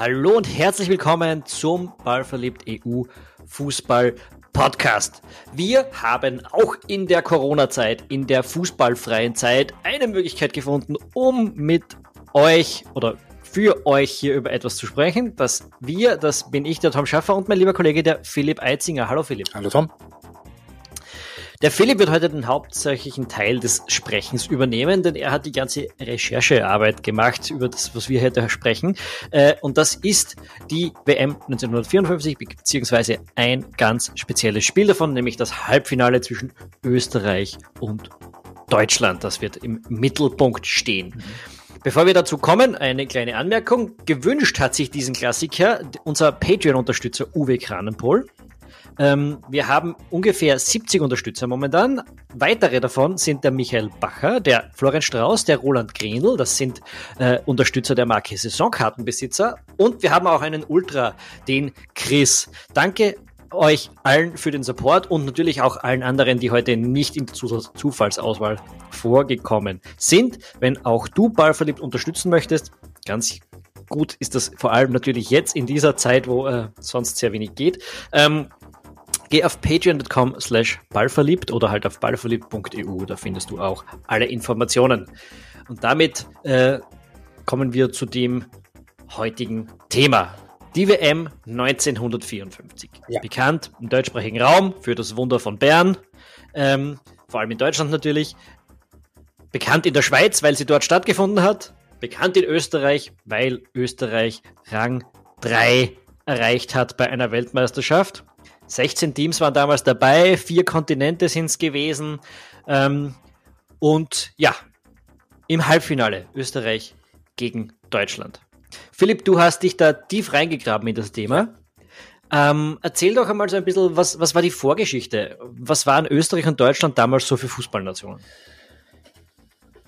Hallo und herzlich willkommen zum Ballverliebt EU Fußball Podcast. Wir haben auch in der Corona-Zeit, in der fußballfreien Zeit, eine Möglichkeit gefunden, um mit euch oder für euch hier über etwas zu sprechen. Das wir, das bin ich, der Tom Schaffer und mein lieber Kollege, der Philipp Eitzinger. Hallo Philipp. Hallo Tom. Der Philipp wird heute den hauptsächlichen Teil des Sprechens übernehmen, denn er hat die ganze Recherchearbeit gemacht über das, was wir heute sprechen. Äh, und das ist die WM 1954, beziehungsweise ein ganz spezielles Spiel davon, nämlich das Halbfinale zwischen Österreich und Deutschland. Das wird im Mittelpunkt stehen. Mhm. Bevor wir dazu kommen, eine kleine Anmerkung. Gewünscht hat sich diesen Klassiker unser Patreon-Unterstützer Uwe Kranenpol. Ähm, wir haben ungefähr 70 Unterstützer momentan. Weitere davon sind der Michael Bacher, der Florian Strauß, der Roland Grenl, das sind äh, Unterstützer der Marke Saisonkartenbesitzer. Und wir haben auch einen Ultra, den Chris. Danke euch allen für den Support und natürlich auch allen anderen, die heute nicht in der Zufallsauswahl vorgekommen sind. Wenn auch du Ballverliebt unterstützen möchtest, ganz gut ist das vor allem natürlich jetzt in dieser Zeit, wo äh, sonst sehr wenig geht. Ähm, Geh auf patreon.com slash ballverliebt oder halt auf ballverliebt.eu, da findest du auch alle Informationen. Und damit äh, kommen wir zu dem heutigen Thema. Die WM 1954. Ja. Bekannt im deutschsprachigen Raum für das Wunder von Bern, ähm, vor allem in Deutschland natürlich. Bekannt in der Schweiz, weil sie dort stattgefunden hat. Bekannt in Österreich, weil Österreich Rang 3 erreicht hat bei einer Weltmeisterschaft. 16 Teams waren damals dabei, vier Kontinente sind es gewesen. Ähm, und ja, im Halbfinale Österreich gegen Deutschland. Philipp, du hast dich da tief reingegraben in das Thema. Ähm, erzähl doch einmal so ein bisschen, was, was war die Vorgeschichte? Was waren Österreich und Deutschland damals so für Fußballnationen?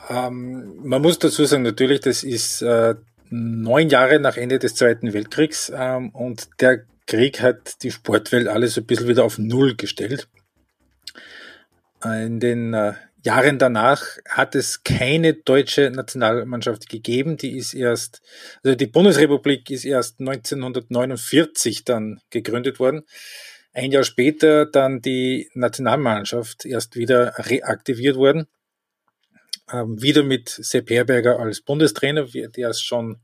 Ähm, man muss dazu sagen, natürlich, das ist äh, neun Jahre nach Ende des Zweiten Weltkriegs ähm, und der Krieg hat die Sportwelt alles ein bisschen wieder auf Null gestellt. In den äh, Jahren danach hat es keine deutsche Nationalmannschaft gegeben. Die ist erst, also die Bundesrepublik ist erst 1949 dann gegründet worden. Ein Jahr später dann die Nationalmannschaft erst wieder reaktiviert worden. Ähm, wieder mit Sepp Herberger als Bundestrainer, der es schon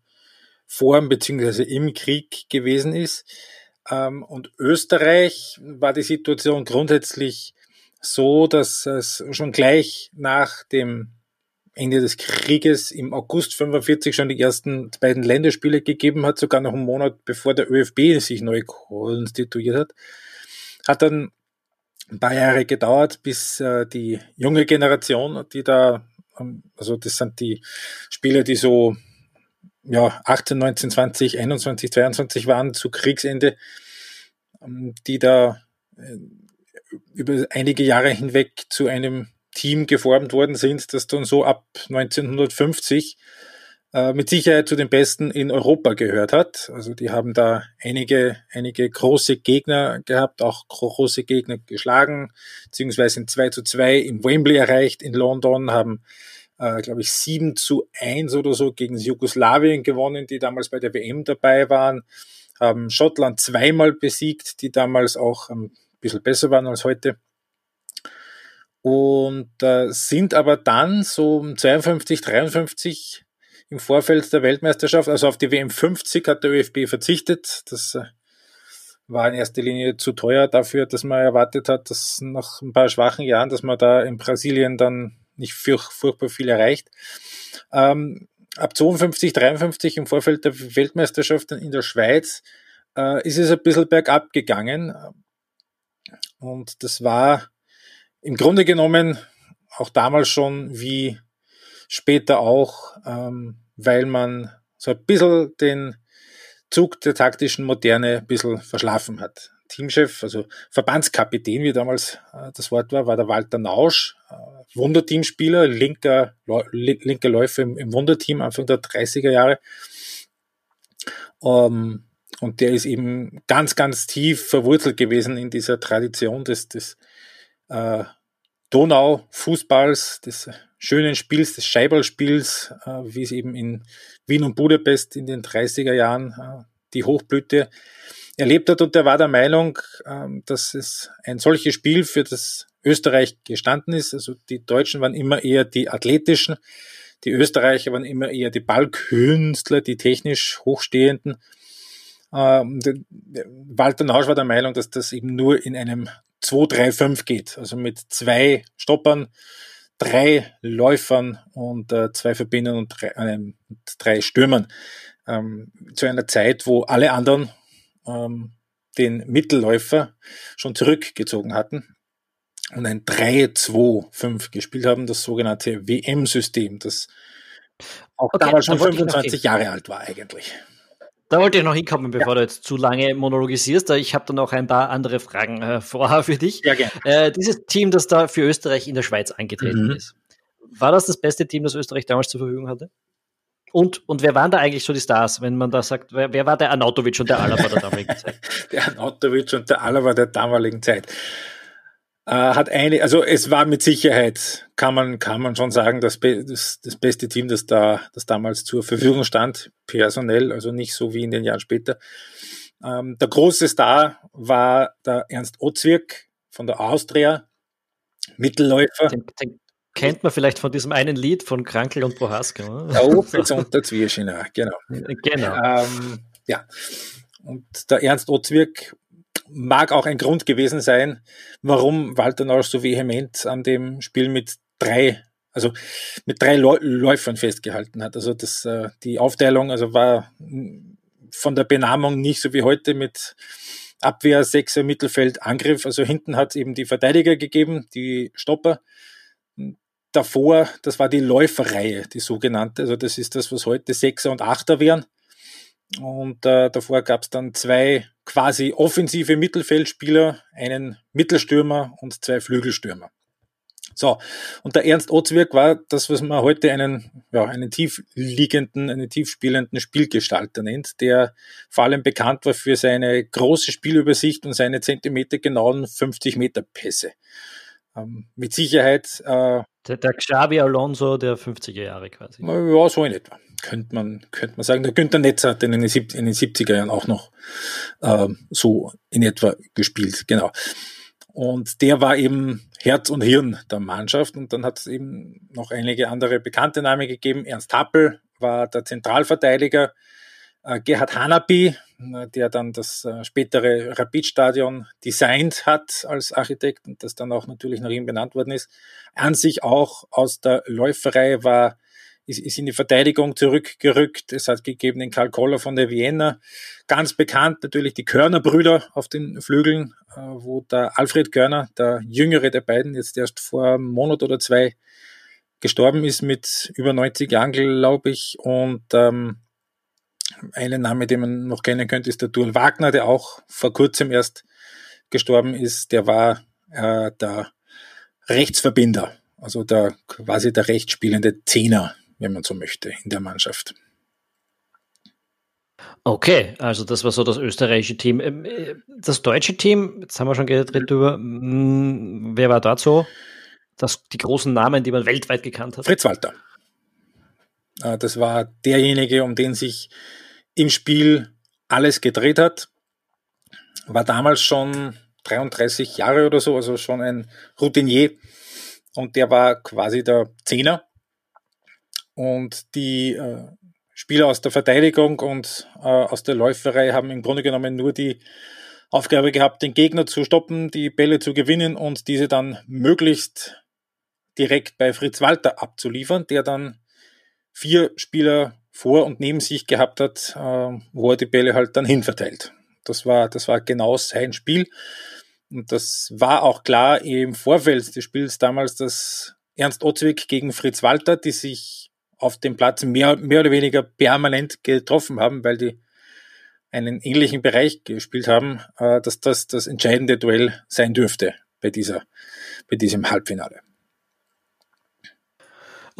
vor bzw. im Krieg gewesen ist. Ähm, und Österreich war die Situation grundsätzlich so, dass es schon gleich nach dem Ende des Krieges im August 45 schon die ersten beiden Länderspiele gegeben hat, sogar noch einen Monat bevor der ÖFB sich neu konstituiert hat. Hat dann ein paar Jahre gedauert, bis äh, die junge Generation, die da, ähm, also das sind die Spieler, die so ja, 18, 19, 20, 21, 22 waren zu Kriegsende, ähm, die da äh, über einige Jahre hinweg zu einem Team geformt worden sind, das dann so ab 1950 äh, mit Sicherheit zu den Besten in Europa gehört hat. Also die haben da einige, einige große Gegner gehabt, auch große Gegner geschlagen, beziehungsweise in 2 zu 2 in Wembley erreicht, in London, haben äh, glaube ich, 7 zu 1 oder so gegen Jugoslawien gewonnen, die damals bei der WM dabei waren, haben Schottland zweimal besiegt, die damals auch ein bisschen besser waren als heute. Und äh, sind aber dann so 52, 53 im Vorfeld der Weltmeisterschaft, also auf die WM 50 hat der ÖFB verzichtet. Das äh, war in erster Linie zu teuer dafür, dass man erwartet hat, dass nach ein paar schwachen Jahren, dass man da in Brasilien dann nicht furch furchtbar viel erreicht. Ähm, ab 52, 53 im Vorfeld der Weltmeisterschaft in der Schweiz äh, ist es ein bisschen bergab gegangen. Und das war im Grunde genommen auch damals schon wie später auch, ähm, weil man so ein bisschen den Zug der taktischen Moderne ein bisschen verschlafen hat. Teamchef, also Verbandskapitän, wie damals äh, das Wort war, war der Walter Nausch, äh, Wunderteamspieler, linker, linker Läufer im, Wunderteam Anfang der 30er Jahre. Ähm, und der ist eben ganz, ganz tief verwurzelt gewesen in dieser Tradition des, des äh, Donau-Fußballs, des schönen Spiels, des Scheiberlspiels, wie es eben in Wien und Budapest in den 30er Jahren die Hochblüte erlebt hat und er war der Meinung, ähm, dass es ein solches Spiel für das Österreich gestanden ist. Also die Deutschen waren immer eher die athletischen, die Österreicher waren immer eher die Ballkünstler, die technisch hochstehenden. Ähm, Walter Nausch war der Meinung, dass das eben nur in einem 2-3-5 geht, also mit zwei Stoppern, drei Läufern und äh, zwei Verbindern und drei, äh, drei Stürmern. Ähm, zu einer Zeit, wo alle anderen ähm, den Mittelläufer schon zurückgezogen hatten und ein 3-2-5 gespielt haben, das sogenannte WM-System, das auch okay, damals schon 25 Jahre alt war eigentlich. Da wollte ich noch hinkommen, bevor ja. du jetzt zu lange monologisierst. Ich habe dann auch ein paar andere Fragen äh, vorher für dich. Ja, gerne. Äh, dieses Team, das da für Österreich in der Schweiz angetreten mhm. ist, war das das beste Team, das Österreich damals zur Verfügung hatte? Und, und wer waren da eigentlich so die Stars, wenn man da sagt, wer, wer war der Anautovic und der Alaba der damaligen Zeit? der Anautovic und der Alaba der damaligen Zeit. Äh, hat eine, also es war mit Sicherheit, kann man, kann man schon sagen, das, das, das beste Team, das da, das damals zur Verfügung stand, personell, also nicht so wie in den Jahren später. Ähm, der große Star war der Ernst Ozwirk von der Austria, Mittelläufer. Den, den, kennt man vielleicht von diesem einen Lied von Krankel und Prohaska. Der Opitz und der Zwirschiner, genau. Genau. Ähm, ja. Und der Ernst Ozwirk mag auch ein Grund gewesen sein, warum Walter Nausch so vehement an dem Spiel mit drei, also mit drei Läufern festgehalten hat. Also das, äh, die Aufteilung, also war von der Benamung nicht so wie heute mit Abwehr, Sechser, Mittelfeld, Angriff. Also hinten hat es eben die Verteidiger gegeben, die Stopper davor, das war die Läuferreihe, die sogenannte. Also das ist das, was heute Sechser und Achter wären. Und äh, davor gab es dann zwei quasi offensive Mittelfeldspieler, einen Mittelstürmer und zwei Flügelstürmer. So, und der Ernst Ozwirk war das, was man heute einen, ja, einen tiefliegenden, einen tiefspielenden Spielgestalter nennt, der vor allem bekannt war für seine große Spielübersicht und seine zentimetergenauen 50 Meter Pässe. Ähm, mit Sicherheit. Äh, der, der Xabi Alonso der 50er Jahre quasi. Ja, so in etwa. Könnte man, könnte man sagen. Der Günther Netz hat in den 70er Jahren auch noch äh, so in etwa gespielt, genau. Und der war eben Herz und Hirn der Mannschaft. Und dann hat es eben noch einige andere bekannte Namen gegeben. Ernst Happel war der Zentralverteidiger. Äh, Gerhard Hanapi, äh, der dann das äh, spätere Rapid-Stadion designt hat als Architekt und das dann auch natürlich nach ihm benannt worden ist, an sich auch aus der Läuferei war, ist, ist in die Verteidigung zurückgerückt. Es hat gegeben den Karl Koller von der Vienna. Ganz bekannt natürlich die Körner-Brüder auf den Flügeln, wo der Alfred Körner, der jüngere der beiden, jetzt erst vor einem Monat oder zwei gestorben ist mit über 90 Jahren, glaube ich. Und ähm, einen Name, den man noch kennen könnte, ist der Dual Wagner, der auch vor kurzem erst gestorben ist. Der war äh, der Rechtsverbinder, also der quasi der rechtsspielende Zehner, wenn man so möchte, in der Mannschaft. Okay, also das war so das österreichische Team. Ähm, äh, das deutsche Team, jetzt haben wir schon geredet drüber, hm, wer war dort so? Das, die großen Namen, die man weltweit gekannt hat? Fritz Walter. Äh, das war derjenige, um den sich im Spiel alles gedreht hat. War damals schon 33 Jahre oder so, also schon ein Routinier. Und der war quasi der Zehner. Und die äh, Spieler aus der Verteidigung und äh, aus der Läuferei haben im Grunde genommen nur die Aufgabe gehabt, den Gegner zu stoppen, die Bälle zu gewinnen und diese dann möglichst direkt bei Fritz Walter abzuliefern, der dann vier Spieler vor und neben sich gehabt hat, äh, wo er die Bälle halt dann hinverteilt. Das war, das war genau sein Spiel. Und das war auch klar im Vorfeld des Spiels damals, dass Ernst Otzwig gegen Fritz Walter, die sich auf dem Platz mehr, mehr oder weniger permanent getroffen haben, weil die einen ähnlichen Bereich gespielt haben, äh, dass das das entscheidende Duell sein dürfte bei dieser, bei diesem Halbfinale.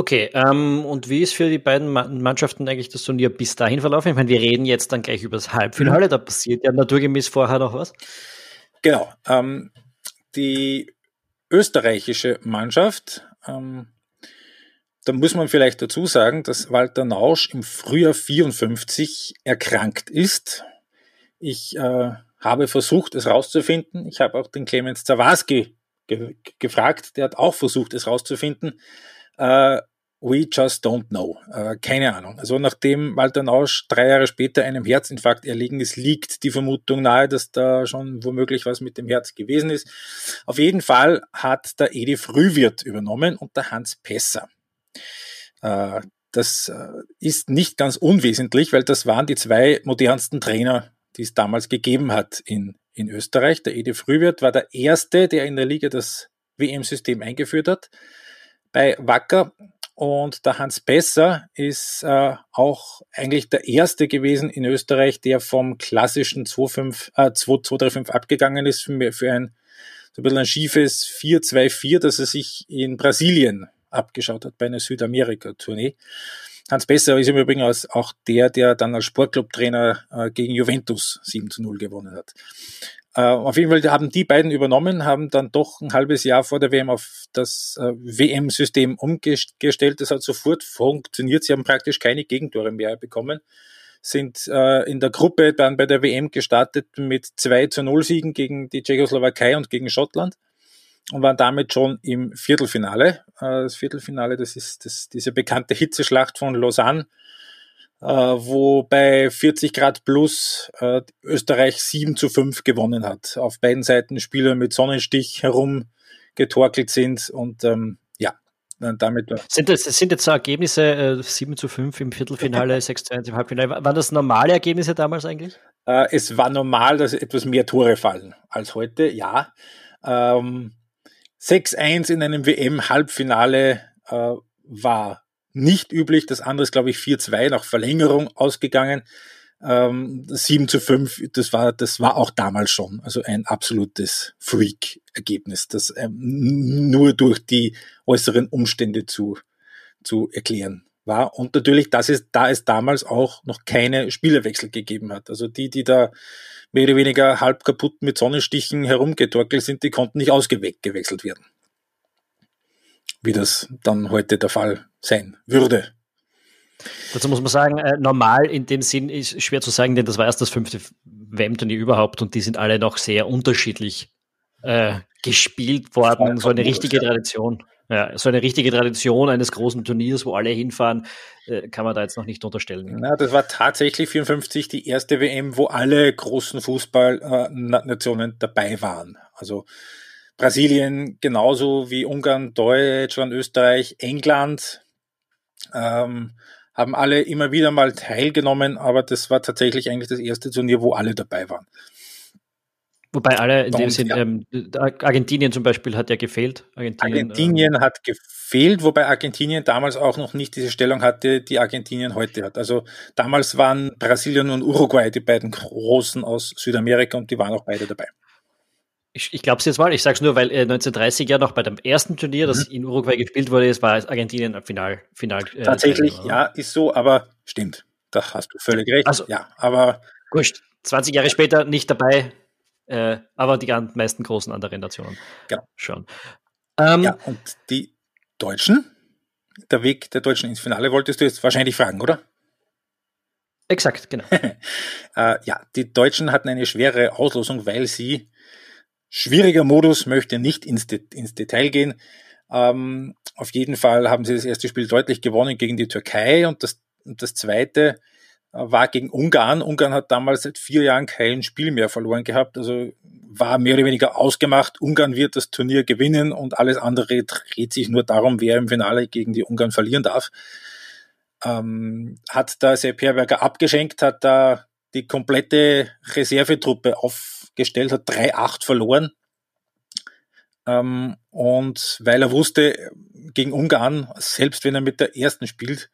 Okay, ähm, und wie ist für die beiden Mannschaften eigentlich das Turnier bis dahin verlaufen? Ich meine, wir reden jetzt dann gleich über das Halbfinale, mhm. da passiert ja naturgemäß vorher noch was. Genau. Ähm, die österreichische Mannschaft, ähm, da muss man vielleicht dazu sagen, dass Walter Nausch im Frühjahr 54 erkrankt ist Ich äh, habe versucht, es rauszufinden. Ich habe auch den Clemens Zawarski ge gefragt, der hat auch versucht, es rauszufinden. Äh, we just don't know. Äh, keine Ahnung. Also nachdem Walter Nausch drei Jahre später einem Herzinfarkt erlegen ist, liegt die Vermutung nahe, dass da schon womöglich was mit dem Herz gewesen ist. Auf jeden Fall hat der Edi Frühwirt übernommen und der Hans Pesser. Äh, das äh, ist nicht ganz unwesentlich, weil das waren die zwei modernsten Trainer, die es damals gegeben hat in, in Österreich. Der Edi Frühwirt war der erste, der in der Liga das WM-System eingeführt hat bei Wacker. Und der Hans Besser ist äh, auch eigentlich der erste gewesen in Österreich, der vom klassischen 2-5, äh, 2-3-5 abgegangen ist für, für ein so ein bisschen ein schiefes 4-2-4, das er sich in Brasilien abgeschaut hat bei einer Südamerika-Tournee. Hans Besser ist im Übrigen auch der, der dann als Sportclub-Trainer äh, gegen Juventus 7 zu 0 gewonnen hat. Äh, auf jeden Fall haben die beiden übernommen, haben dann doch ein halbes Jahr vor der WM auf das äh, WM-System umgestellt. Das hat sofort funktioniert. Sie haben praktisch keine Gegentore mehr bekommen sind in der Gruppe dann bei der WM gestartet mit 2 zu 0 Siegen gegen die Tschechoslowakei und gegen Schottland und waren damit schon im Viertelfinale. Äh, das Viertelfinale, das ist das, diese bekannte Hitzeschlacht von Lausanne, äh, wo bei 40 Grad plus äh, Österreich 7 zu 5 gewonnen hat. Auf beiden Seiten Spieler mit Sonnenstich herumgetorkelt sind und ähm, ja, damit. Sind das sind jetzt so Ergebnisse äh, 7 zu 5 im Viertelfinale, 6 zu 1 im Halbfinale? Waren das normale Ergebnisse damals eigentlich? Es war normal, dass etwas mehr Tore fallen als heute, ja. Ähm, 6-1 in einem WM-Halbfinale äh, war nicht üblich. Das andere ist, glaube ich, 4-2 nach Verlängerung ausgegangen. Ähm, 7 zu 5, das war, das war auch damals schon. Also ein absolutes Freak-Ergebnis, das ähm, nur durch die äußeren Umstände zu, zu erklären war. Und natürlich, das ist, da es damals auch noch keine Spielerwechsel gegeben hat. Also die, die da mehr oder weniger halb kaputt mit Sonnenstichen herumgetorkelt sind, die konnten nicht ausgewechselt werden. Wie das dann heute der Fall sein würde. Dazu muss man sagen, äh, normal in dem Sinn ist schwer zu sagen, denn das war erst das fünfte WM-Turnier überhaupt und die sind alle noch sehr unterschiedlich äh, gespielt worden. So eine richtige Tradition. Ja, so eine richtige Tradition eines großen Turniers, wo alle hinfahren, äh, kann man da jetzt noch nicht unterstellen. Na, das war tatsächlich 54 die erste WM, wo alle großen Fußballnationen dabei waren. Also Brasilien genauso wie Ungarn, Deutschland, Österreich, England ähm, haben alle immer wieder mal teilgenommen, aber das war tatsächlich eigentlich das erste Turnier, wo alle dabei waren. Wobei alle in dem Sinn, ähm, Argentinien zum Beispiel hat ja gefehlt. Argentinien, Argentinien ähm, hat gefehlt, wobei Argentinien damals auch noch nicht diese Stellung hatte, die Argentinien heute hat. Also damals waren Brasilien und Uruguay die beiden Großen aus Südamerika und die waren auch beide dabei. Ich, ich glaube es jetzt mal, ich sage es nur, weil äh, 1930 ja noch bei dem ersten Turnier, mhm. das in Uruguay gespielt wurde, es war Argentinien am Final. Final äh, Tatsächlich, Teilnehmer, ja, ist so, aber stimmt. Da hast du völlig recht. Also, ja, aber. Wurscht. 20 Jahre später nicht dabei, äh, aber die meisten großen anderen Nationen genau. schon. Ähm, ja, und die Deutschen, der Weg der Deutschen ins Finale wolltest du jetzt wahrscheinlich fragen, oder? Exakt, genau. äh, ja, die Deutschen hatten eine schwere Auslosung, weil sie schwieriger Modus möchte nicht ins, De ins Detail gehen. Ähm, auf jeden Fall haben sie das erste Spiel deutlich gewonnen gegen die Türkei und das, und das zweite war gegen Ungarn. Ungarn hat damals seit vier Jahren kein Spiel mehr verloren gehabt, also war mehr oder weniger ausgemacht. Ungarn wird das Turnier gewinnen und alles andere dreht sich nur darum, wer im Finale gegen die Ungarn verlieren darf. Ähm, hat da Sepp Herberger abgeschenkt, hat da die komplette Reservetruppe aufgestellt, hat 3-8 verloren. Ähm, und weil er wusste, gegen Ungarn, selbst wenn er mit der ersten spielt,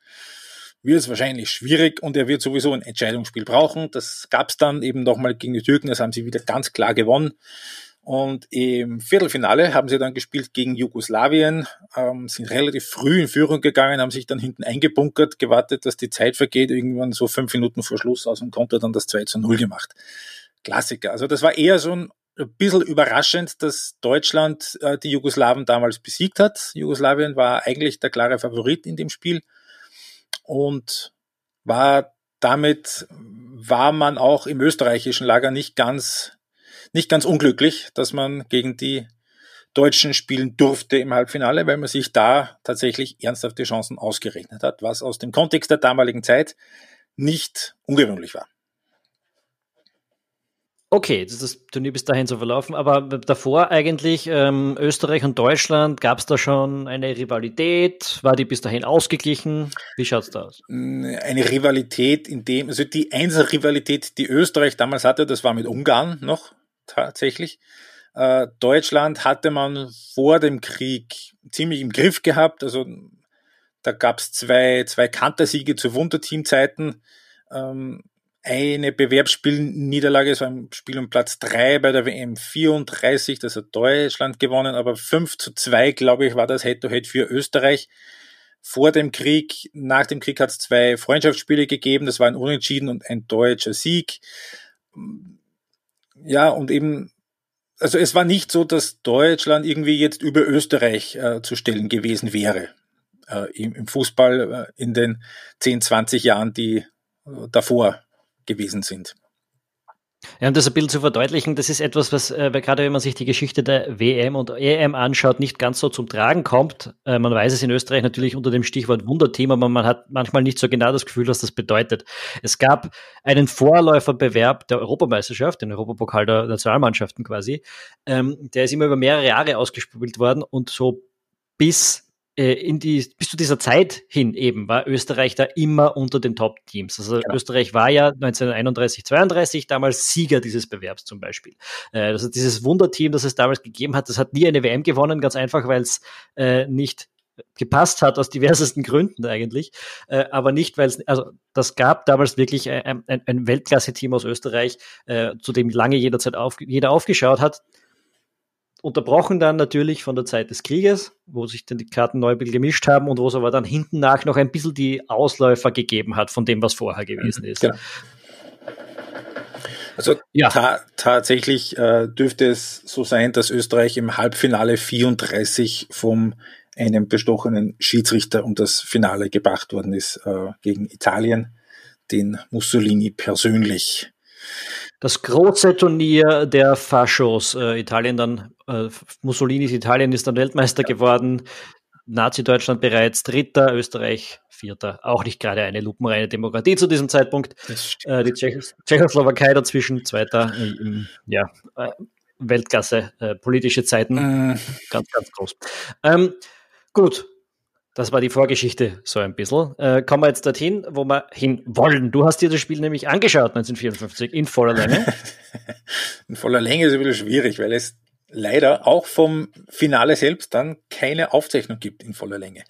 wird es wahrscheinlich schwierig und er wird sowieso ein Entscheidungsspiel brauchen. Das gab es dann eben nochmal gegen die Türken, das haben sie wieder ganz klar gewonnen. Und im Viertelfinale haben sie dann gespielt gegen Jugoslawien, ähm, sind relativ früh in Führung gegangen, haben sich dann hinten eingebunkert, gewartet, dass die Zeit vergeht, irgendwann so fünf Minuten vor Schluss aus dem Konter dann das 2 zu 0 gemacht. Klassiker. Also das war eher so ein bisschen überraschend, dass Deutschland äh, die Jugoslawen damals besiegt hat. Jugoslawien war eigentlich der klare Favorit in dem Spiel und war damit war man auch im österreichischen Lager nicht ganz, nicht ganz unglücklich, dass man gegen die Deutschen spielen durfte im Halbfinale, weil man sich da tatsächlich ernsthafte Chancen ausgerechnet hat, was aus dem Kontext der damaligen Zeit nicht ungewöhnlich war. Okay, das Turnier bis dahin so verlaufen, aber davor eigentlich ähm, Österreich und Deutschland, gab es da schon eine Rivalität? War die bis dahin ausgeglichen? Wie schaut's da aus? Eine Rivalität in dem, also die einzige Rivalität, die Österreich damals hatte, das war mit Ungarn noch tatsächlich. Äh, Deutschland hatte man vor dem Krieg ziemlich im Griff gehabt. Also da gab es zwei, zwei Kantersiege zu Wunderteamzeiten. Ähm, eine Bewerbsspielniederlage, es war ein Spiel um Platz drei bei der WM 34, das hat Deutschland gewonnen, aber 5 zu 2, glaube ich, war das Head-to-Head -Head für Österreich. Vor dem Krieg, nach dem Krieg hat es zwei Freundschaftsspiele gegeben, das war ein Unentschieden und ein deutscher Sieg. Ja, und eben also es war nicht so, dass Deutschland irgendwie jetzt über Österreich äh, zu stellen gewesen wäre äh, im, im, Fußball äh, in den 10, 20 Jahren, die äh, davor gewesen sind. Ja, um das ein bisschen zu verdeutlichen, das ist etwas, was äh, gerade wenn man sich die Geschichte der WM und EM anschaut, nicht ganz so zum Tragen kommt. Äh, man weiß es in Österreich natürlich unter dem Stichwort Wunderteam, aber man hat manchmal nicht so genau das Gefühl, was das bedeutet. Es gab einen Vorläuferbewerb der Europameisterschaft, den Europapokal der Nationalmannschaften quasi. Ähm, der ist immer über mehrere Jahre ausgespielt worden und so bis in die, bis zu dieser Zeit hin eben war Österreich da immer unter den Top-Teams. Also genau. Österreich war ja 1931, 32 damals Sieger dieses Bewerbs zum Beispiel. Äh, also dieses Wunderteam, das es damals gegeben hat, das hat nie eine WM gewonnen, ganz einfach, weil es äh, nicht gepasst hat aus diversesten Gründen eigentlich, äh, aber nicht, weil es, also das gab damals wirklich ein, ein, ein Weltklasse-Team aus Österreich, äh, zu dem lange jederzeit auf, jeder aufgeschaut hat unterbrochen dann natürlich von der Zeit des Krieges, wo sich dann die Karten neu gemischt haben und wo es aber dann hinten nach noch ein bisschen die Ausläufer gegeben hat von dem, was vorher gewesen ist. Genau. Also ja. ta tatsächlich äh, dürfte es so sein, dass Österreich im Halbfinale 34 vom einem bestochenen Schiedsrichter um das Finale gebracht worden ist äh, gegen Italien, den Mussolini persönlich das große Turnier der Faschos. Äh, Italien dann, äh, Mussolinis Italien ist dann Weltmeister ja. geworden. Nazi-Deutschland bereits Dritter, Österreich Vierter. Auch nicht gerade eine lupenreine Demokratie zu diesem Zeitpunkt. Äh, die Tschechos Tschechoslowakei dazwischen, Zweiter im ja, äh, Weltklasse, äh, politische Zeiten. Mm. Ganz, ganz groß. Ähm, gut, das war die Vorgeschichte so ein bisschen. Äh, kommen wir jetzt dorthin, wo wir hin wollen. Du hast dir das Spiel nämlich angeschaut 1954 in voller Länge. in voller Länge ist ein bisschen schwierig, weil es leider auch vom Finale selbst dann keine Aufzeichnung gibt in voller Länge.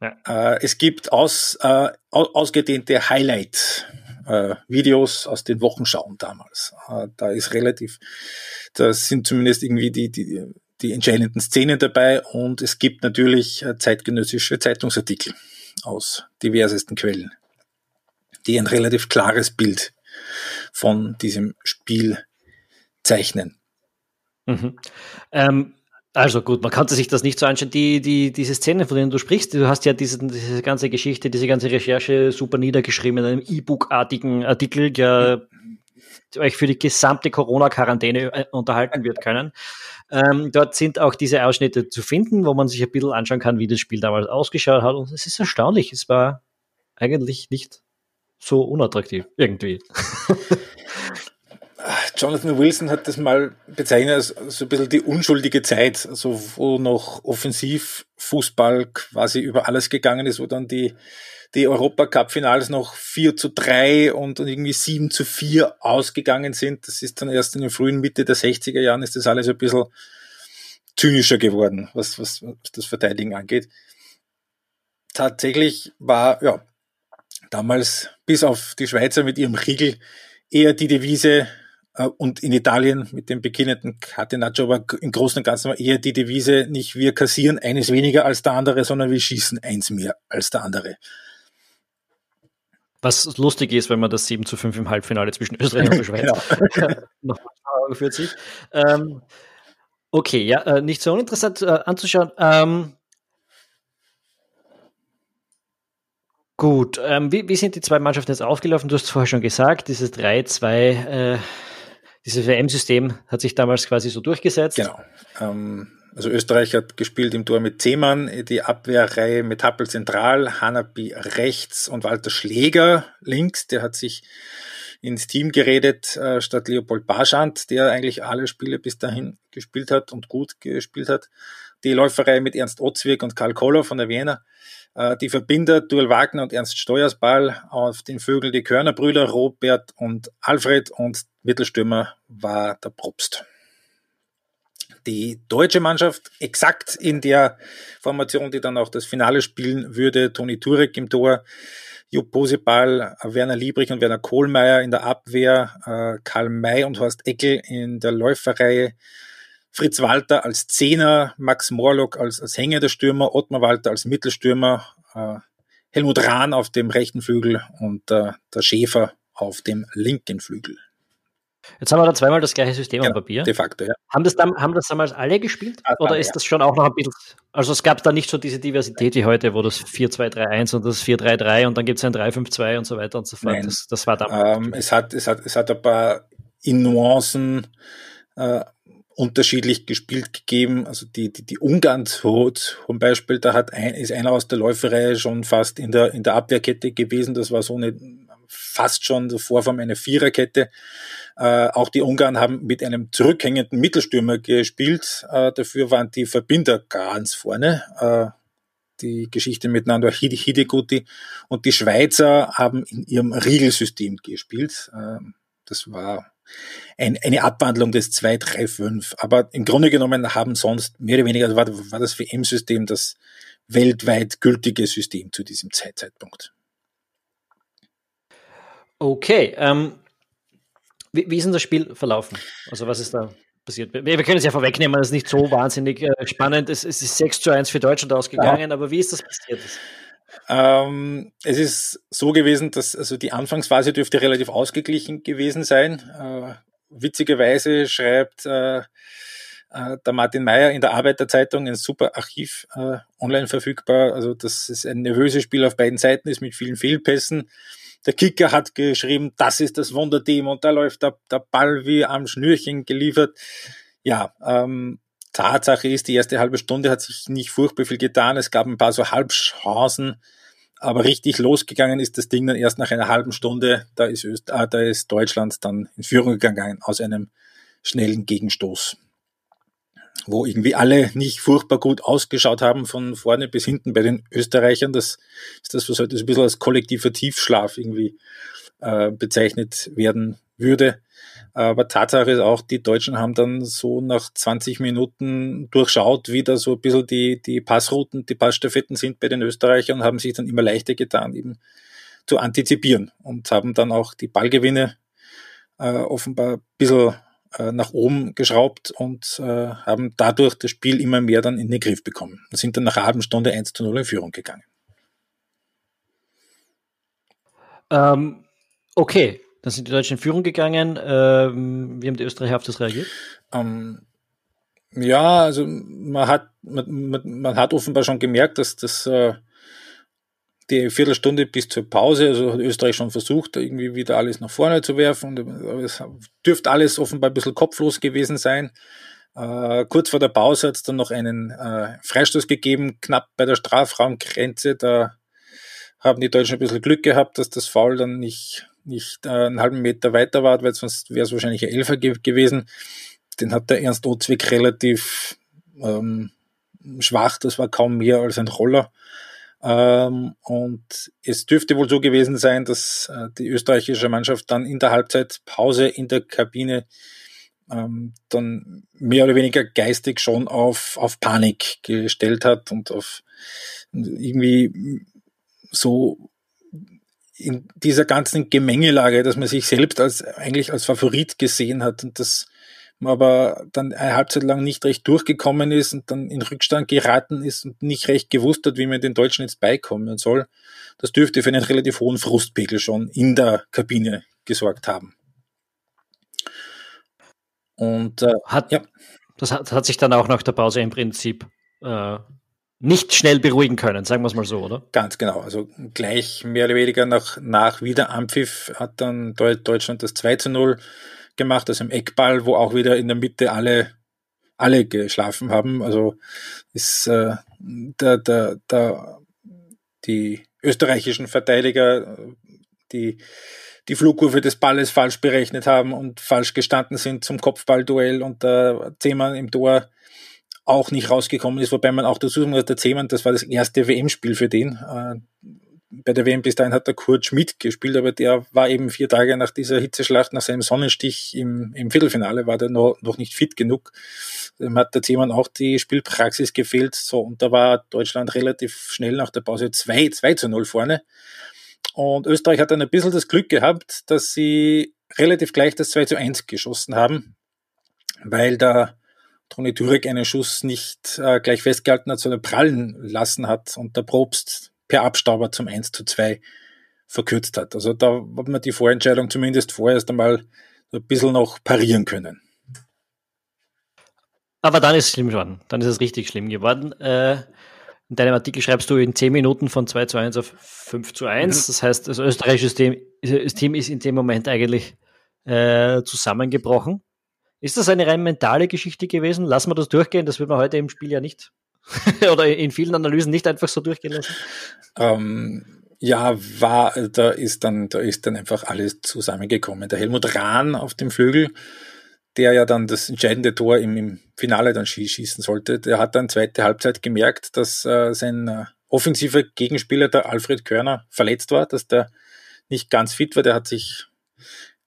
Ja. Äh, es gibt aus, äh, ausgedehnte Highlight-Videos äh, aus den Wochenschauen damals. Äh, da ist relativ, da sind zumindest irgendwie die, die die entscheidenden Szenen dabei und es gibt natürlich zeitgenössische Zeitungsartikel aus diversesten Quellen, die ein relativ klares Bild von diesem Spiel zeichnen. Mhm. Ähm, also gut, man konnte sich das nicht so anschauen. Die, die, diese Szene, von denen du sprichst, du hast ja diese, diese ganze Geschichte, diese ganze Recherche super niedergeschrieben in einem E-Book-artigen Artikel, der euch für die gesamte Corona-Quarantäne äh, unterhalten wird können. Ähm, dort sind auch diese Ausschnitte zu finden, wo man sich ein bisschen anschauen kann, wie das Spiel damals ausgeschaut hat. Und es ist erstaunlich. Es war eigentlich nicht so unattraktiv irgendwie. Jonathan Wilson hat das mal bezeichnet als so ein bisschen die unschuldige Zeit, also wo noch Offensivfußball quasi über alles gegangen ist, wo dann die die Europacup-Finals noch 4 zu 3 und, und irgendwie 7 zu 4 ausgegangen sind. Das ist dann erst in den frühen Mitte der 60er Jahren ist das alles ein bisschen zynischer geworden, was, was, was das Verteidigen angeht. Tatsächlich war, ja, damals bis auf die Schweizer mit ihrem Riegel eher die Devise und in Italien mit dem beginnenden Catenaccio aber im Großen und Ganzen war eher die Devise nicht wir kassieren eines weniger als der andere, sondern wir schießen eins mehr als der andere. Was lustig ist, wenn man das 7 zu 5 im Halbfinale zwischen Österreich und der Schweiz genau. noch geführt sieht. Ähm, okay, ja, äh, nicht so uninteressant äh, anzuschauen. Ähm, Gut, ähm, wie, wie sind die zwei Mannschaften jetzt aufgelaufen? Du hast es vorher schon gesagt, dieses 3-2, äh, dieses WM-System hat sich damals quasi so durchgesetzt. Genau. Ähm, also Österreich hat gespielt im Tor mit Zemann, die Abwehrreihe mit Happel zentral, Hanapi rechts und Walter Schläger links. Der hat sich ins Team geredet, äh, statt Leopold Barschand, der eigentlich alle Spiele bis dahin gespielt hat und gut gespielt hat. Die Läuferei mit Ernst Otzwig und Karl Koller von der Wiener. Äh, die Verbinder Duel Wagner und Ernst Steuersball. Auf den Vögeln die Körnerbrüder Robert und Alfred und Mittelstürmer war der Probst die deutsche Mannschaft exakt in der Formation, die dann auch das Finale spielen würde. Toni Turek im Tor, Jupp Poseball, Werner Liebrich und Werner Kohlmeier in der Abwehr, äh, Karl May und Horst Eckel in der Läuferreihe, Fritz Walter als Zehner, Max Morlock als, als hängender Stürmer, Ottmar Walter als Mittelstürmer, äh, Helmut Rahn auf dem rechten Flügel und äh, der Schäfer auf dem linken Flügel. Jetzt haben wir da zweimal das gleiche System ja, am Papier. De facto, ja. Haben das, dann, haben das damals alle gespielt? Ah, oder ist ja. das schon auch noch ein bisschen. Also es gab da nicht so diese Diversität wie heute, wo das 4-2-3-1 und das 4-3-3 und dann gibt es ein 3-5-2 und so weiter und so fort. Das, das, war damals. Ähm, es, hat, es, hat, es hat ein paar in Nuancen äh, unterschiedlich gespielt gegeben. Also die, die, die Ungarn zum Beispiel, da hat ein, ist einer aus der Läuferei schon fast in der, in der Abwehrkette gewesen. Das war so eine fast schon der Vorform einer Viererkette. Äh, auch die Ungarn haben mit einem zurückhängenden Mittelstürmer gespielt. Äh, dafür waren die Verbinder ganz vorne. Äh, die Geschichte miteinander Hideguti und die Schweizer haben in ihrem Riegelsystem gespielt. Äh, das war ein, eine Abwandlung des 2-3-5. Aber im Grunde genommen haben sonst mehr oder weniger, also war, war das WM-System das weltweit gültige System zu diesem Zeitpunkt. Okay, ähm, wie, wie ist denn das Spiel verlaufen? Also was ist da passiert? Wir, wir können es ja vorwegnehmen, das ist nicht so wahnsinnig äh, spannend. Es, es, ist 6 zu 1 für Deutschland ausgegangen, ja. aber wie ist das passiert? Ähm, es ist so gewesen, dass also die Anfangsphase dürfte relativ ausgeglichen gewesen sein. Äh, witzigerweise schreibt äh, äh der Martin Meyer in der Arbeiterzeitung ein super Archiv äh, online verfügbar. Also dass es ein nervöses Spiel auf beiden Seiten ist mit vielen Fehlpässen. Der Kicker hat geschrieben, das ist das Wunderteam und da läuft der, der Ball wie am Schnürchen geliefert. Ja, ähm, Tatsache ist, die erste halbe Stunde hat sich nicht furchtbar viel getan. Es gab ein paar so Halbchancen, aber richtig losgegangen ist das Ding dann erst nach einer halben Stunde. Da ist, Öst ah, da ist Deutschland dann in Führung gegangen aus einem schnellen Gegenstoß wo irgendwie alle nicht furchtbar gut ausgeschaut haben, von vorne bis hinten bei den Österreichern. Das ist das, was heute so ein bisschen als kollektiver Tiefschlaf irgendwie äh, bezeichnet werden würde. Aber Tatsache ist auch, die Deutschen haben dann so nach 20 Minuten durchschaut, wie da so ein bisschen die, die Passrouten, die Passstaffetten sind bei den Österreichern und haben sich dann immer leichter getan, eben zu antizipieren und haben dann auch die Ballgewinne äh, offenbar ein bisschen äh, nach oben geschraubt und äh, haben dadurch das Spiel immer mehr dann in den Griff bekommen. Und sind dann nach einer halben Stunde 1 zu 0 in Führung gegangen. Ähm, okay, dann sind die Deutschen in Führung gegangen. Ähm, wie haben die Österreicher auf das reagiert? Ähm, ja, also man hat, man, man, man, hat offenbar schon gemerkt, dass das äh, die Viertelstunde bis zur Pause, also hat Österreich schon versucht, irgendwie wieder alles nach vorne zu werfen. es dürfte alles offenbar ein bisschen kopflos gewesen sein. Äh, kurz vor der Pause hat es dann noch einen äh, Freistoß gegeben, knapp bei der Strafraumgrenze. Da haben die Deutschen ein bisschen Glück gehabt, dass das Foul dann nicht, nicht äh, einen halben Meter weiter war, weil sonst wäre es wahrscheinlich ein Elfer ge gewesen. Den hat der Ernst Ozwig relativ ähm, schwach, das war kaum mehr als ein Roller ähm, und es dürfte wohl so gewesen sein, dass äh, die österreichische Mannschaft dann in der Halbzeitpause in der Kabine ähm, dann mehr oder weniger geistig schon auf, auf Panik gestellt hat und auf irgendwie so in dieser ganzen Gemengelage, dass man sich selbst als eigentlich als Favorit gesehen hat und das aber dann eine Halbzeit lang nicht recht durchgekommen ist und dann in Rückstand geraten ist und nicht recht gewusst hat, wie man den Deutschen jetzt beikommen soll. Das dürfte für einen relativ hohen Frustpegel schon in der Kabine gesorgt haben. Und äh, hat, ja. das, hat, hat sich dann auch nach der Pause im Prinzip äh, nicht schnell beruhigen können, sagen wir es mal so, oder? Ganz genau. Also gleich mehr oder weniger nach, nach Wiederanpfiff hat dann Deutschland das 2 zu 0 gemacht, also im Eckball, wo auch wieder in der Mitte alle, alle geschlafen haben. Also ist äh, der, der, der, die österreichischen Verteidiger, die die Flugkurve des Balles falsch berechnet haben und falsch gestanden sind zum Kopfballduell und der Zehmann im Tor auch nicht rausgekommen ist, wobei man auch dazu sagen muss, der Zehmann, das war das erste WM-Spiel für den. Äh, bei der WM bis dahin hat der Kurt Schmidt gespielt, aber der war eben vier Tage nach dieser Hitzeschlacht, nach seinem Sonnenstich im, im Viertelfinale, war der noch, noch nicht fit genug. Dem hat der Zehmann auch die Spielpraxis gefehlt. So, und da war Deutschland relativ schnell nach der Pause 2, 2 zu 0 vorne. Und Österreich hat dann ein bisschen das Glück gehabt, dass sie relativ gleich das 2 zu 1 geschossen haben, weil da Toni Türek einen Schuss nicht äh, gleich festgehalten hat, sondern prallen lassen hat und der Probst per Abstauber zum 1 zu 2 verkürzt hat. Also da hat man die Vorentscheidung zumindest vorerst einmal ein bisschen noch parieren können. Aber dann ist es schlimm geworden. Dann ist es richtig schlimm geworden. Äh, in deinem Artikel schreibst du in 10 Minuten von 2 zu 1 auf 5 zu 1. Mhm. Das heißt, das österreichische Team, das Team ist in dem Moment eigentlich äh, zusammengebrochen. Ist das eine rein mentale Geschichte gewesen? Lassen wir das durchgehen. Das wird man heute im Spiel ja nicht oder in vielen Analysen nicht einfach so durchgehen lassen. Ähm, ja, war, da ist dann, da ist dann einfach alles zusammengekommen. Der Helmut Rahn auf dem Flügel, der ja dann das entscheidende Tor im, im Finale dann schießen sollte, der hat dann zweite Halbzeit gemerkt, dass äh, sein äh, offensiver Gegenspieler, der Alfred Körner, verletzt war, dass der nicht ganz fit war. Der hat sich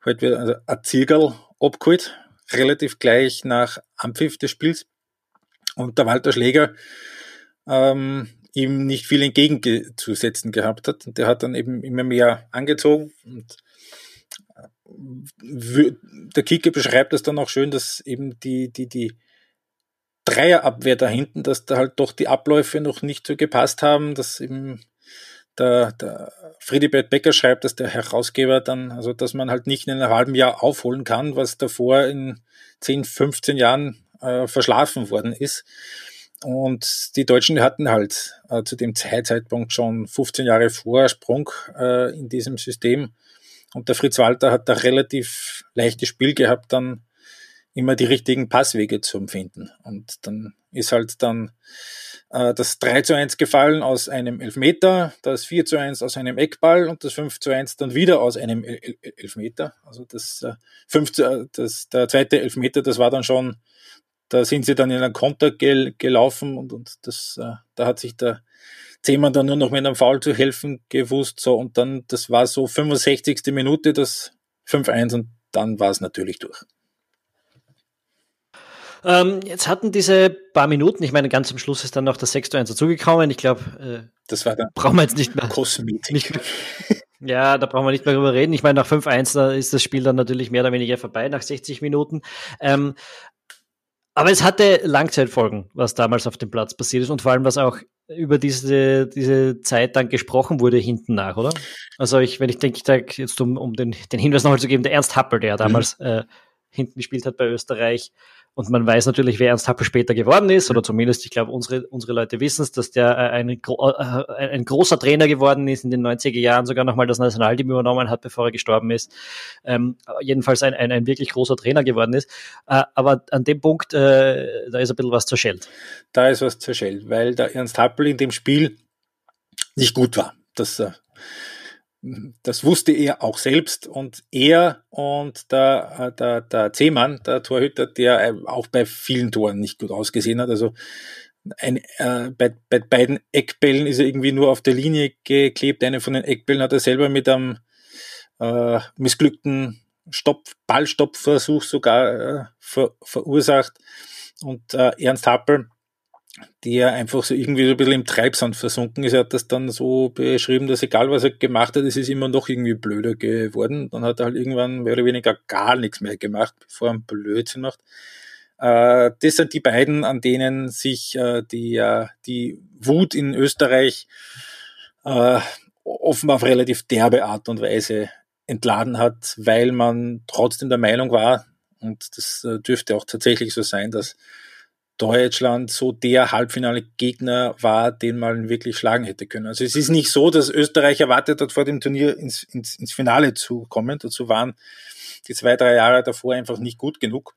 heute wieder also ein Zirgerl abgeholt relativ gleich nach Anpfiff des Spiels und der Walter Schläger ähm, ihm nicht viel entgegenzusetzen gehabt hat. Und der hat dann eben immer mehr angezogen und äh, der Kicker beschreibt das dann auch schön, dass eben die, die, die Dreierabwehr da hinten, dass da halt doch die Abläufe noch nicht so gepasst haben, dass eben der, der Friedibert Becker schreibt, dass der Herausgeber dann, also dass man halt nicht in einem halben Jahr aufholen kann, was davor in 10, 15 Jahren äh, verschlafen worden ist. Und die Deutschen hatten halt äh, zu dem Zeitpunkt schon 15 Jahre Vorsprung äh, in diesem System. Und der Fritz Walter hat da relativ leichtes Spiel gehabt, dann immer die richtigen Passwege zu empfinden. Und dann ist halt dann äh, das 3 zu 1 gefallen aus einem Elfmeter, das 4 zu 1 aus einem Eckball und das 5 zu 1 dann wieder aus einem Elfmeter. Also das, äh, 5 zu, äh, das der zweite Elfmeter, das war dann schon, da sind sie dann in einen Konter gel gelaufen und, und das, äh, da hat sich der Zehmann dann nur noch mit einem Foul zu helfen gewusst. So, und dann, das war so 65. Minute, das 5-1 und dann war es natürlich durch. Ähm, jetzt hatten diese paar Minuten, ich meine, ganz am Schluss ist dann noch das 6 zu 1 dazugekommen. Ich glaube, äh, das war dann brauchen wir jetzt nicht mehr. Kosmetik. Nicht mehr, ja, da brauchen wir nicht mehr drüber reden. Ich meine, nach 5-1 da ist das Spiel dann natürlich mehr oder weniger vorbei, nach 60 Minuten. Ähm, aber es hatte Langzeitfolgen, was damals auf dem Platz passiert ist und vor allem, was auch über diese, diese Zeit dann gesprochen wurde hinten nach, oder? Also ich, wenn ich denke, ich denke jetzt um, um den, den Hinweis nochmal zu geben, der Ernst Happel, der damals mhm. äh, hinten gespielt hat bei Österreich, und man weiß natürlich, wer Ernst Happel später geworden ist, oder zumindest, ich glaube, unsere, unsere Leute wissen es, dass der äh, ein, äh, ein großer Trainer geworden ist, in den 90er Jahren sogar nochmal das Nationalteam übernommen hat, bevor er gestorben ist. Ähm, jedenfalls ein, ein, ein wirklich großer Trainer geworden ist. Äh, aber an dem Punkt, äh, da ist ein bisschen was zerschellt. Da ist was zerschellt, weil der Ernst Happel in dem Spiel nicht gut war. Das äh, das wusste er auch selbst und er und der, äh, der, der Zehmann, der Torhüter, der äh, auch bei vielen Toren nicht gut ausgesehen hat. Also ein, äh, bei, bei beiden Eckbällen ist er irgendwie nur auf der Linie geklebt. Eine von den Eckbällen hat er selber mit einem äh, missglückten Stopp, Ballstoppversuch sogar äh, ver, verursacht. Und äh, Ernst Happel der einfach so irgendwie so ein bisschen im Treibsand versunken ist. Er hat das dann so beschrieben, dass egal was er gemacht hat, es ist immer noch irgendwie blöder geworden. Dann hat er halt irgendwann mehr oder weniger gar nichts mehr gemacht, bevor er einen Blödsinn macht. Äh, das sind die beiden, an denen sich äh, die, äh, die Wut in Österreich offenbar auf relativ derbe Art und Weise entladen hat, weil man trotzdem der Meinung war, und das dürfte auch tatsächlich so sein, dass Deutschland so der Halbfinale-Gegner war, den man wirklich schlagen hätte können. Also es ist nicht so, dass Österreich erwartet hat, vor dem Turnier ins, ins, ins Finale zu kommen. Dazu waren die zwei, drei Jahre davor einfach nicht gut genug.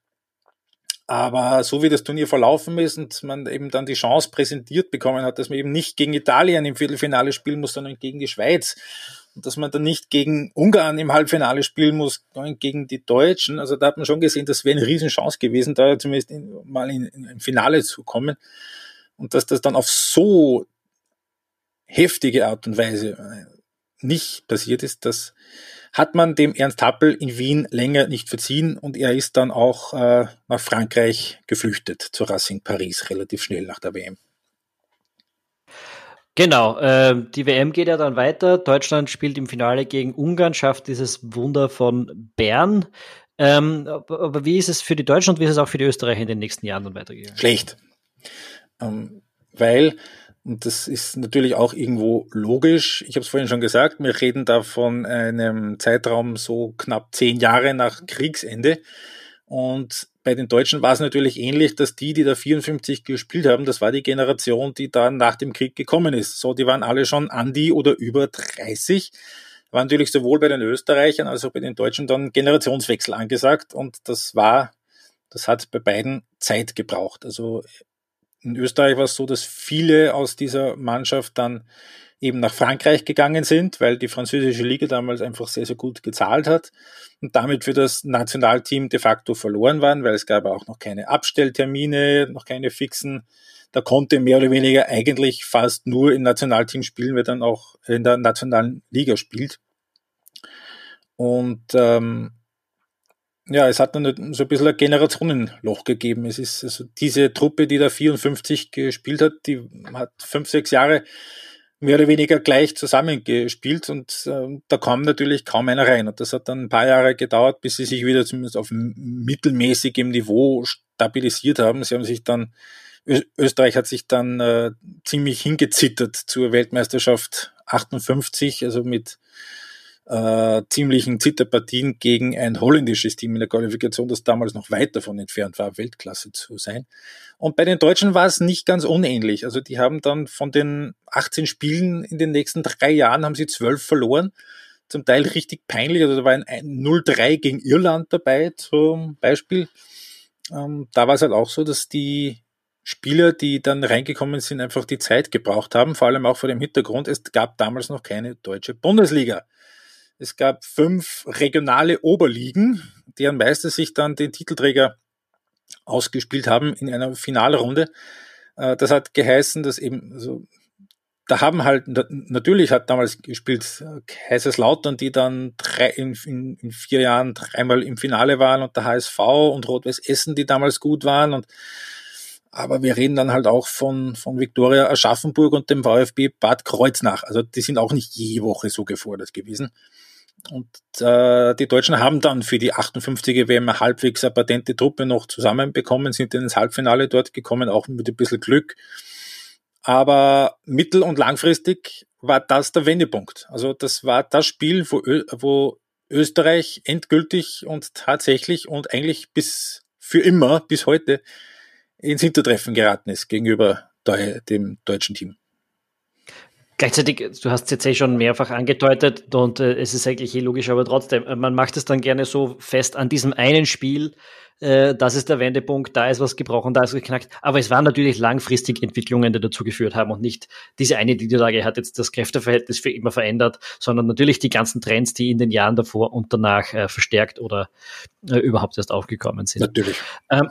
Aber so wie das Turnier verlaufen ist und man eben dann die Chance präsentiert bekommen hat, dass man eben nicht gegen Italien im Viertelfinale spielen muss, sondern gegen die Schweiz. Und dass man dann nicht gegen Ungarn im Halbfinale spielen muss, sondern gegen die Deutschen. Also da hat man schon gesehen, das wäre eine Riesenchance gewesen, da zumindest in, mal in, in ein Finale zu kommen. Und dass das dann auf so heftige Art und Weise äh, nicht passiert ist, das hat man dem Ernst Happel in Wien länger nicht verziehen und er ist dann auch äh, nach Frankreich geflüchtet, zu Racing Paris, relativ schnell nach der WM. Genau, äh, die WM geht ja dann weiter. Deutschland spielt im Finale gegen Ungarn, schafft dieses Wunder von Bern. Ähm, aber wie ist es für die Deutschen und wie ist es auch für die Österreicher in den nächsten Jahren dann weitergegangen? Schlecht. Ähm, weil und das ist natürlich auch irgendwo logisch. Ich habe es vorhin schon gesagt, wir reden da von einem Zeitraum so knapp zehn Jahre nach Kriegsende. Und bei den Deutschen war es natürlich ähnlich, dass die, die da 54 gespielt haben, das war die Generation, die dann nach dem Krieg gekommen ist. So, die waren alle schon an die oder über 30. War natürlich sowohl bei den Österreichern als auch bei den Deutschen dann Generationswechsel angesagt. Und das war, das hat bei beiden Zeit gebraucht. Also in Österreich war es so, dass viele aus dieser Mannschaft dann eben nach Frankreich gegangen sind, weil die französische Liga damals einfach sehr, sehr gut gezahlt hat und damit für das Nationalteam de facto verloren waren, weil es gab auch noch keine Abstelltermine, noch keine fixen. Da konnte mehr oder weniger eigentlich fast nur im Nationalteam spielen, wer dann auch in der nationalen Liga spielt. Und ähm, ja, es hat dann so ein bisschen ein Generationenloch gegeben. Es ist also diese Truppe, die da 54 gespielt hat, die hat fünf, sechs Jahre mehr oder weniger gleich zusammengespielt und äh, da kam natürlich kaum einer rein. Und das hat dann ein paar Jahre gedauert, bis sie sich wieder zumindest auf mittelmäßigem Niveau stabilisiert haben. Sie haben sich dann, Österreich hat sich dann äh, ziemlich hingezittert zur Weltmeisterschaft 58, also mit äh, ziemlichen Zitterpartien gegen ein holländisches Team in der Qualifikation, das damals noch weit davon entfernt war, Weltklasse zu sein. Und bei den Deutschen war es nicht ganz unähnlich. Also die haben dann von den 18 Spielen in den nächsten drei Jahren haben sie zwölf verloren. Zum Teil richtig peinlich. Also da war ein 0-3 gegen Irland dabei zum Beispiel. Ähm, da war es halt auch so, dass die Spieler, die dann reingekommen sind, einfach die Zeit gebraucht haben, vor allem auch vor dem Hintergrund, es gab damals noch keine deutsche Bundesliga. Es gab fünf regionale Oberligen, deren Meister sich dann den Titelträger ausgespielt haben in einer Finalrunde. Äh, das hat geheißen, dass eben, also, da haben halt, natürlich hat damals gespielt äh, Kaiserslautern, die dann drei, in, in, in vier Jahren dreimal im Finale waren und der HSV und Rot-Weiß Essen, die damals gut waren und aber wir reden dann halt auch von, von Viktoria Aschaffenburg und dem VfB Bad Kreuznach. Also die sind auch nicht je Woche so gefordert gewesen. Und äh, die Deutschen haben dann für die 58er WM halbwegs eine patente Truppe noch zusammenbekommen, sind ins Halbfinale dort gekommen, auch mit ein bisschen Glück. Aber mittel- und langfristig war das der Wendepunkt. Also das war das Spiel, wo, Ö wo Österreich endgültig und tatsächlich und eigentlich bis für immer, bis heute, ins Hintertreffen geraten ist gegenüber dem deutschen Team. Gleichzeitig, du hast es jetzt eh schon mehrfach angedeutet und äh, es ist eigentlich eh logisch, aber trotzdem, äh, man macht es dann gerne so fest an diesem einen Spiel, äh, das ist der Wendepunkt, da ist was gebrochen, da ist geknackt. Aber es waren natürlich langfristig Entwicklungen, die dazu geführt haben und nicht diese eine Niederlage hat jetzt das Kräfteverhältnis für immer verändert, sondern natürlich die ganzen Trends, die in den Jahren davor und danach äh, verstärkt oder äh, überhaupt erst aufgekommen sind. Natürlich. Ähm,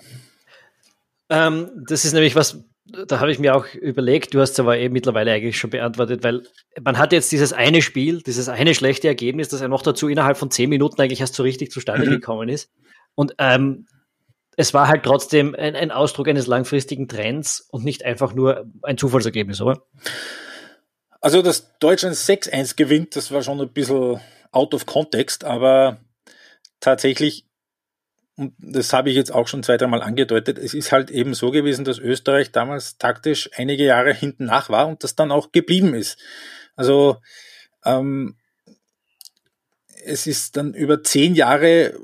ähm, das ist nämlich was, da habe ich mir auch überlegt, du hast es aber eben mittlerweile eigentlich schon beantwortet, weil man hat jetzt dieses eine Spiel, dieses eine schlechte Ergebnis, das ja noch dazu innerhalb von zehn Minuten eigentlich erst so richtig zustande mhm. gekommen ist. Und ähm, es war halt trotzdem ein, ein, Ausdruck eines langfristigen Trends und nicht einfach nur ein Zufallsergebnis, oder? Also, dass Deutschland 6-1 gewinnt, das war schon ein bisschen out of context, aber tatsächlich und das habe ich jetzt auch schon zwei, dreimal angedeutet, es ist halt eben so gewesen, dass Österreich damals taktisch einige Jahre hinten nach war und das dann auch geblieben ist. Also ähm, es ist dann über zehn Jahre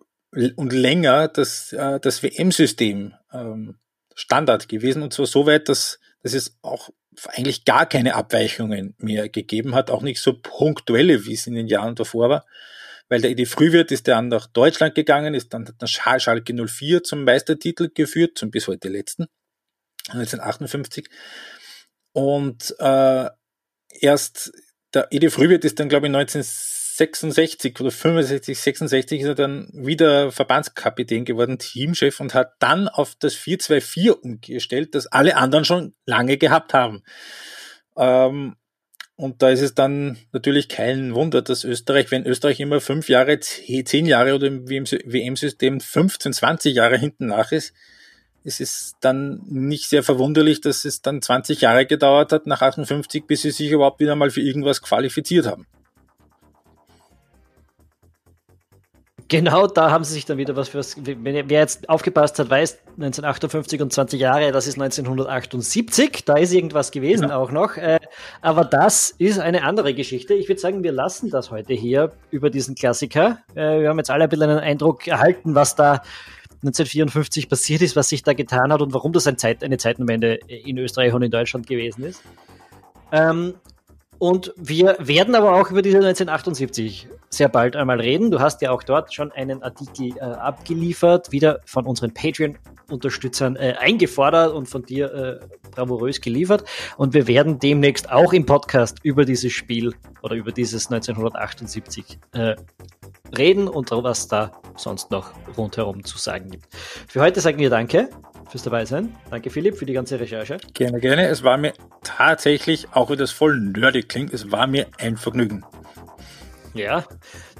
und länger das, äh, das WM-System ähm, Standard gewesen und zwar so weit, dass, dass es auch eigentlich gar keine Abweichungen mehr gegeben hat, auch nicht so punktuelle, wie es in den Jahren davor war. Weil der Edi Frühwirt ist dann nach Deutschland gegangen, ist dann der Schalke 04 zum Meistertitel geführt, zum bis heute letzten, 1958. Und äh, erst der Edi Frühwirt ist dann, glaube ich, 1966 oder 65, 66 ist er dann wieder Verbandskapitän geworden, Teamchef und hat dann auf das 4-2-4 umgestellt, das alle anderen schon lange gehabt haben. Ähm, und da ist es dann natürlich kein Wunder, dass Österreich, wenn Österreich immer fünf Jahre, zehn Jahre oder im WM-System 15, 20 Jahre hinten nach ist, es ist dann nicht sehr verwunderlich, dass es dann 20 Jahre gedauert hat, nach 58, bis sie sich überhaupt wieder mal für irgendwas qualifiziert haben. Genau, da haben sie sich dann wieder was fürs. Wer jetzt aufgepasst hat, weiß, 1958 und 20 Jahre, das ist 1978. Da ist irgendwas gewesen ja. auch noch. Äh, aber das ist eine andere Geschichte. Ich würde sagen, wir lassen das heute hier über diesen Klassiker. Äh, wir haben jetzt alle ein bisschen einen Eindruck erhalten, was da 1954 passiert ist, was sich da getan hat und warum das ein Zeit, eine Zeitenwende in Österreich und in Deutschland gewesen ist. Ähm, und wir werden aber auch über diese 1978 sehr bald einmal reden. Du hast ja auch dort schon einen Artikel äh, abgeliefert, wieder von unseren Patreon-Unterstützern äh, eingefordert und von dir äh, bravourös geliefert. Und wir werden demnächst auch im Podcast über dieses Spiel oder über dieses 1978 äh, reden und was da sonst noch rundherum zu sagen gibt. Für heute sagen wir Danke fürs dabei sein. Danke Philipp für die ganze Recherche. Gerne, gerne. Es war mir tatsächlich, auch wenn das voll nerdig klingt, es war mir ein Vergnügen. Ja,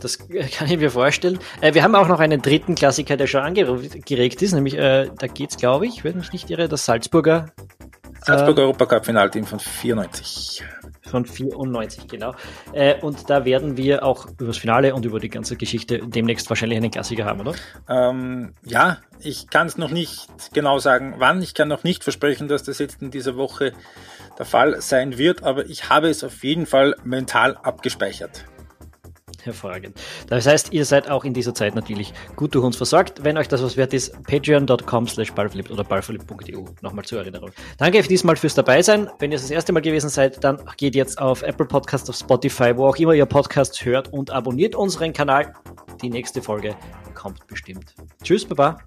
das kann ich mir vorstellen. Äh, wir haben auch noch einen dritten Klassiker, der schon angeregt ist, nämlich äh, da geht es, glaube ich, wenn mich nicht irre, das Salzburger. Salzburger äh, Europacup-Finalteam von 94 von 94, genau. Äh, und da werden wir auch über das Finale und über die ganze Geschichte demnächst wahrscheinlich einen Klassiker haben, oder? Ähm, ja, ich kann es noch nicht genau sagen, wann. Ich kann noch nicht versprechen, dass das jetzt in dieser Woche der Fall sein wird, aber ich habe es auf jeden Fall mental abgespeichert. Hervorragend. Das heißt, ihr seid auch in dieser Zeit natürlich gut durch uns versorgt. Wenn euch das was wert ist, patreon.com slash oder ballflip.eu. Nochmal zur Erinnerung. Danke diesmal fürs dabei sein. Wenn ihr das erste Mal gewesen seid, dann geht jetzt auf Apple Podcast, auf Spotify, wo auch immer ihr Podcasts hört und abonniert unseren Kanal. Die nächste Folge kommt bestimmt. Tschüss, Baba.